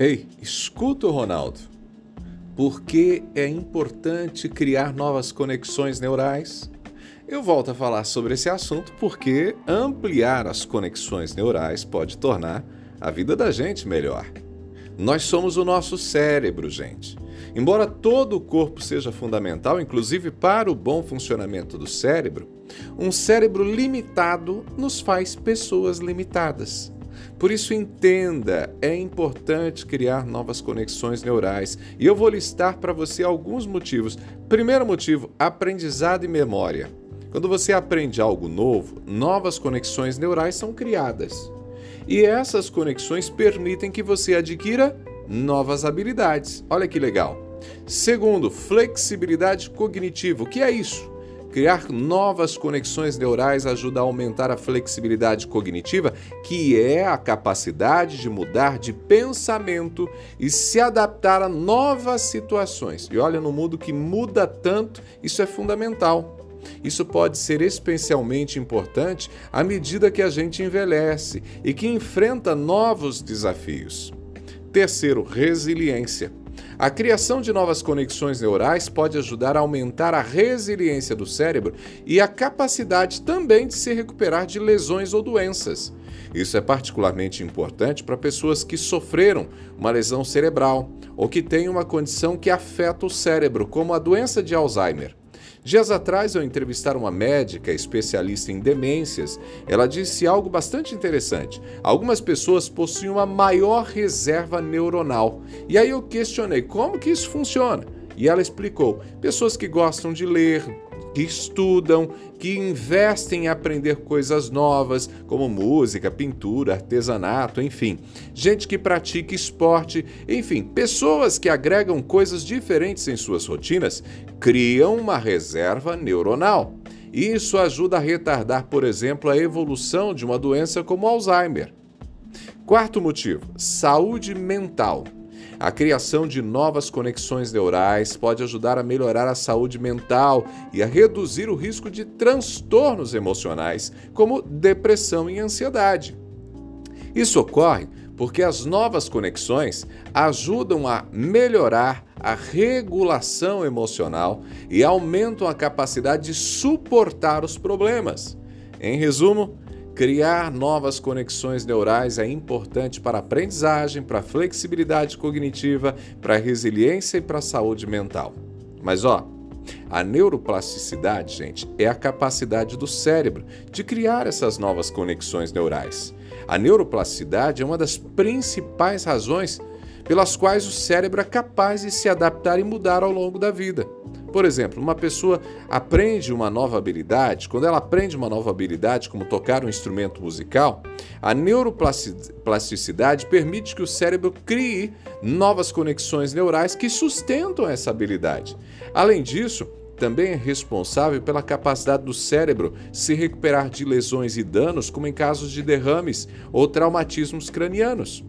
Ei, escuta o Ronaldo. Por que é importante criar novas conexões neurais? Eu volto a falar sobre esse assunto porque ampliar as conexões neurais pode tornar a vida da gente melhor. Nós somos o nosso cérebro, gente. Embora todo o corpo seja fundamental, inclusive para o bom funcionamento do cérebro, um cérebro limitado nos faz pessoas limitadas. Por isso, entenda: é importante criar novas conexões neurais. E eu vou listar para você alguns motivos. Primeiro motivo: aprendizado e memória. Quando você aprende algo novo, novas conexões neurais são criadas. E essas conexões permitem que você adquira novas habilidades. Olha que legal. Segundo, flexibilidade cognitiva. O que é isso? Criar novas conexões neurais ajuda a aumentar a flexibilidade cognitiva, que é a capacidade de mudar de pensamento e se adaptar a novas situações. E olha, no mundo que muda tanto, isso é fundamental. Isso pode ser especialmente importante à medida que a gente envelhece e que enfrenta novos desafios. Terceiro, resiliência. A criação de novas conexões neurais pode ajudar a aumentar a resiliência do cérebro e a capacidade também de se recuperar de lesões ou doenças. Isso é particularmente importante para pessoas que sofreram uma lesão cerebral ou que têm uma condição que afeta o cérebro, como a doença de Alzheimer. Dias atrás eu entrevistar uma médica especialista em demências. Ela disse algo bastante interessante. Algumas pessoas possuem uma maior reserva neuronal. E aí eu questionei como que isso funciona. E ela explicou: pessoas que gostam de ler, que estudam, que investem em aprender coisas novas, como música, pintura, artesanato, enfim. Gente que pratica esporte, enfim, pessoas que agregam coisas diferentes em suas rotinas, criam uma reserva neuronal. Isso ajuda a retardar, por exemplo, a evolução de uma doença como Alzheimer. Quarto motivo: saúde mental. A criação de novas conexões neurais pode ajudar a melhorar a saúde mental e a reduzir o risco de transtornos emocionais, como depressão e ansiedade. Isso ocorre porque as novas conexões ajudam a melhorar a regulação emocional e aumentam a capacidade de suportar os problemas. Em resumo, Criar novas conexões neurais é importante para a aprendizagem, para a flexibilidade cognitiva, para a resiliência e para a saúde mental. Mas ó, a neuroplasticidade, gente, é a capacidade do cérebro de criar essas novas conexões neurais. A neuroplasticidade é uma das principais razões pelas quais o cérebro é capaz de se adaptar e mudar ao longo da vida. Por exemplo, uma pessoa aprende uma nova habilidade, quando ela aprende uma nova habilidade, como tocar um instrumento musical, a neuroplasticidade permite que o cérebro crie novas conexões neurais que sustentam essa habilidade. Além disso, também é responsável pela capacidade do cérebro se recuperar de lesões e danos, como em casos de derrames ou traumatismos cranianos.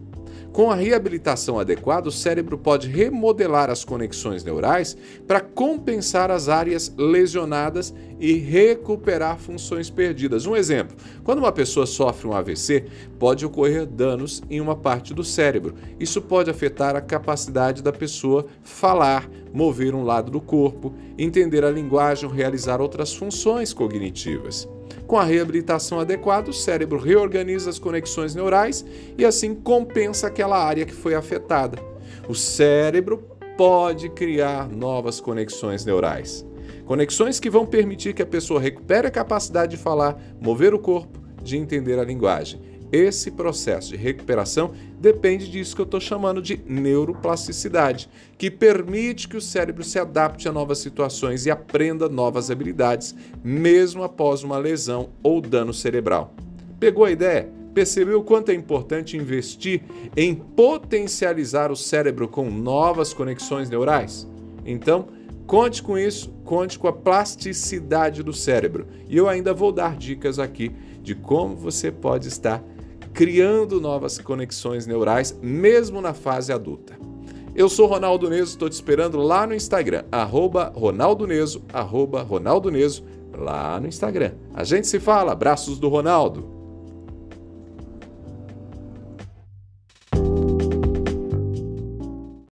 Com a reabilitação adequada, o cérebro pode remodelar as conexões neurais para compensar as áreas lesionadas e recuperar funções perdidas. Um exemplo: quando uma pessoa sofre um AVC, pode ocorrer danos em uma parte do cérebro. Isso pode afetar a capacidade da pessoa falar, mover um lado do corpo, entender a linguagem realizar outras funções cognitivas. Com a reabilitação adequada, o cérebro reorganiza as conexões neurais e assim compensa aquela área que foi afetada. O cérebro pode criar novas conexões neurais. Conexões que vão permitir que a pessoa recupere a capacidade de falar, mover o corpo, de entender a linguagem. Esse processo de recuperação depende disso que eu estou chamando de neuroplasticidade, que permite que o cérebro se adapte a novas situações e aprenda novas habilidades, mesmo após uma lesão ou dano cerebral. Pegou a ideia? Percebeu o quanto é importante investir em potencializar o cérebro com novas conexões neurais? Então, conte com isso, conte com a plasticidade do cérebro. E eu ainda vou dar dicas aqui de como você pode estar criando novas conexões neurais, mesmo na fase adulta. Eu sou Ronaldo Neso, estou te esperando lá no Instagram, arroba Ronaldo Neso, arroba Ronaldo Neso, lá no Instagram. A gente se fala, abraços do Ronaldo.